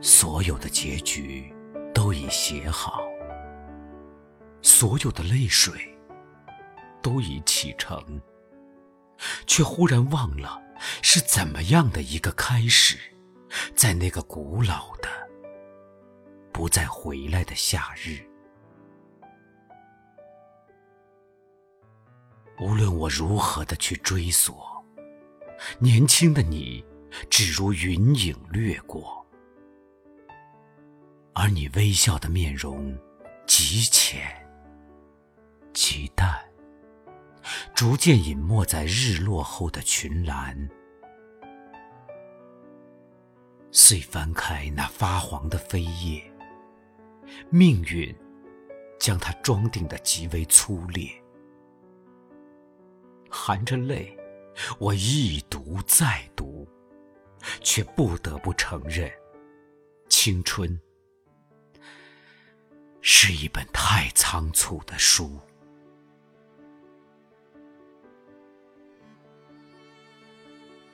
所有的结局都已写好，所有的泪水都已启程，却忽然忘了是怎么样的一个开始，在那个古老的、不再回来的夏日。无论我如何的去追索，年轻的你，只如云影掠过，而你微笑的面容极浅、极淡，逐渐隐没在日落后的群岚。遂翻开那发黄的飞叶，命运将它装订的极为粗劣。含着泪，我一读再读，却不得不承认，青春是一本太仓促的书。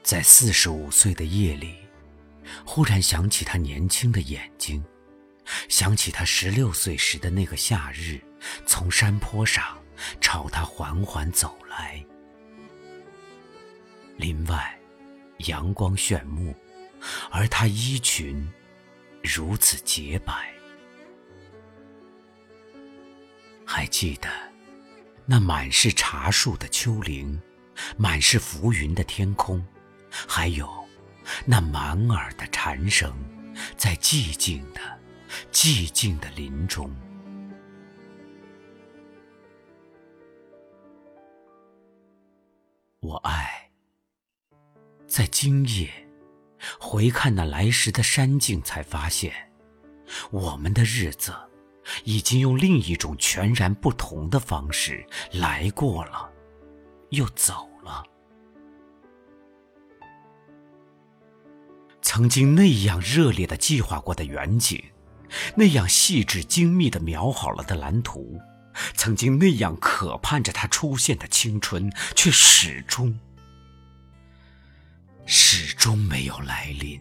在四十五岁的夜里，忽然想起他年轻的眼睛，想起他十六岁时的那个夏日，从山坡上朝他缓缓走来。林外，阳光炫目，而他衣裙如此洁白。还记得那满是茶树的丘陵，满是浮云的天空，还有那满耳的蝉声，在寂静的、寂静的林中。我爱。在今夜回看那来时的山径，才发现，我们的日子已经用另一种全然不同的方式来过了，又走了。曾经那样热烈的计划过的远景，那样细致精密的描好了的蓝图，曾经那样渴盼着它出现的青春，却始终。始终没有来临。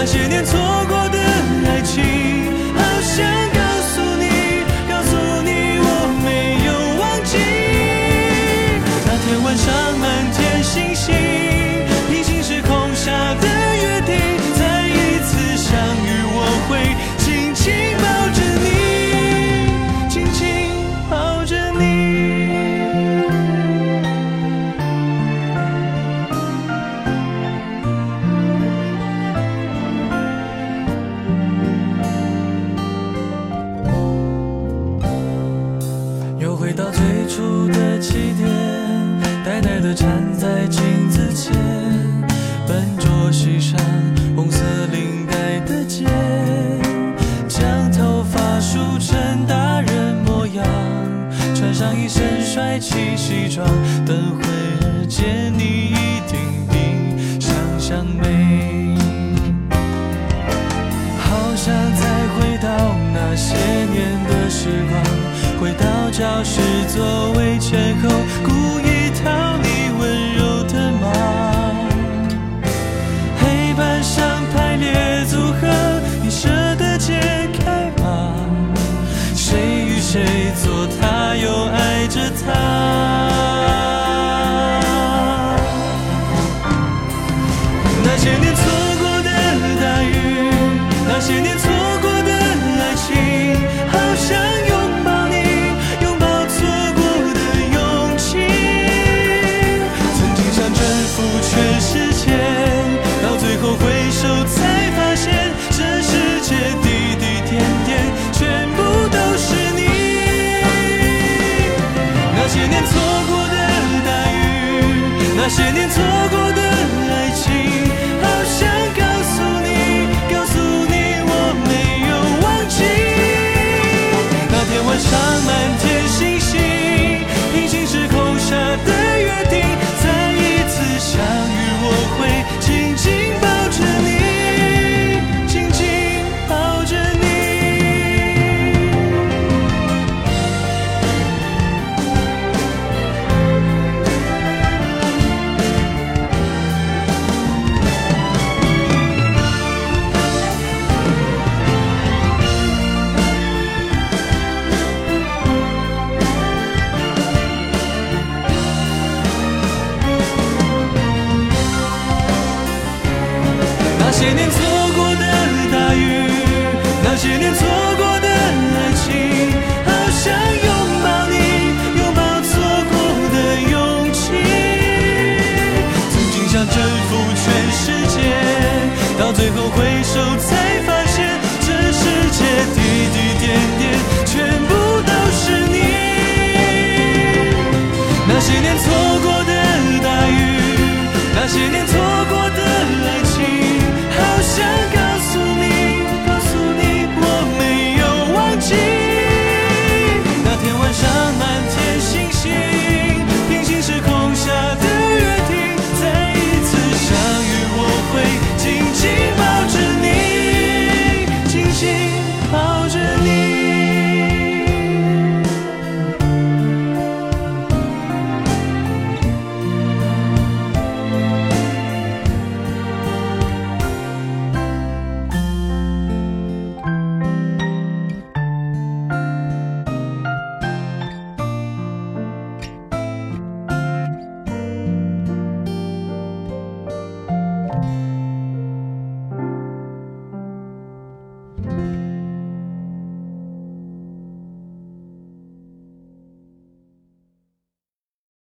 那些年错等会儿见。那些年，错过。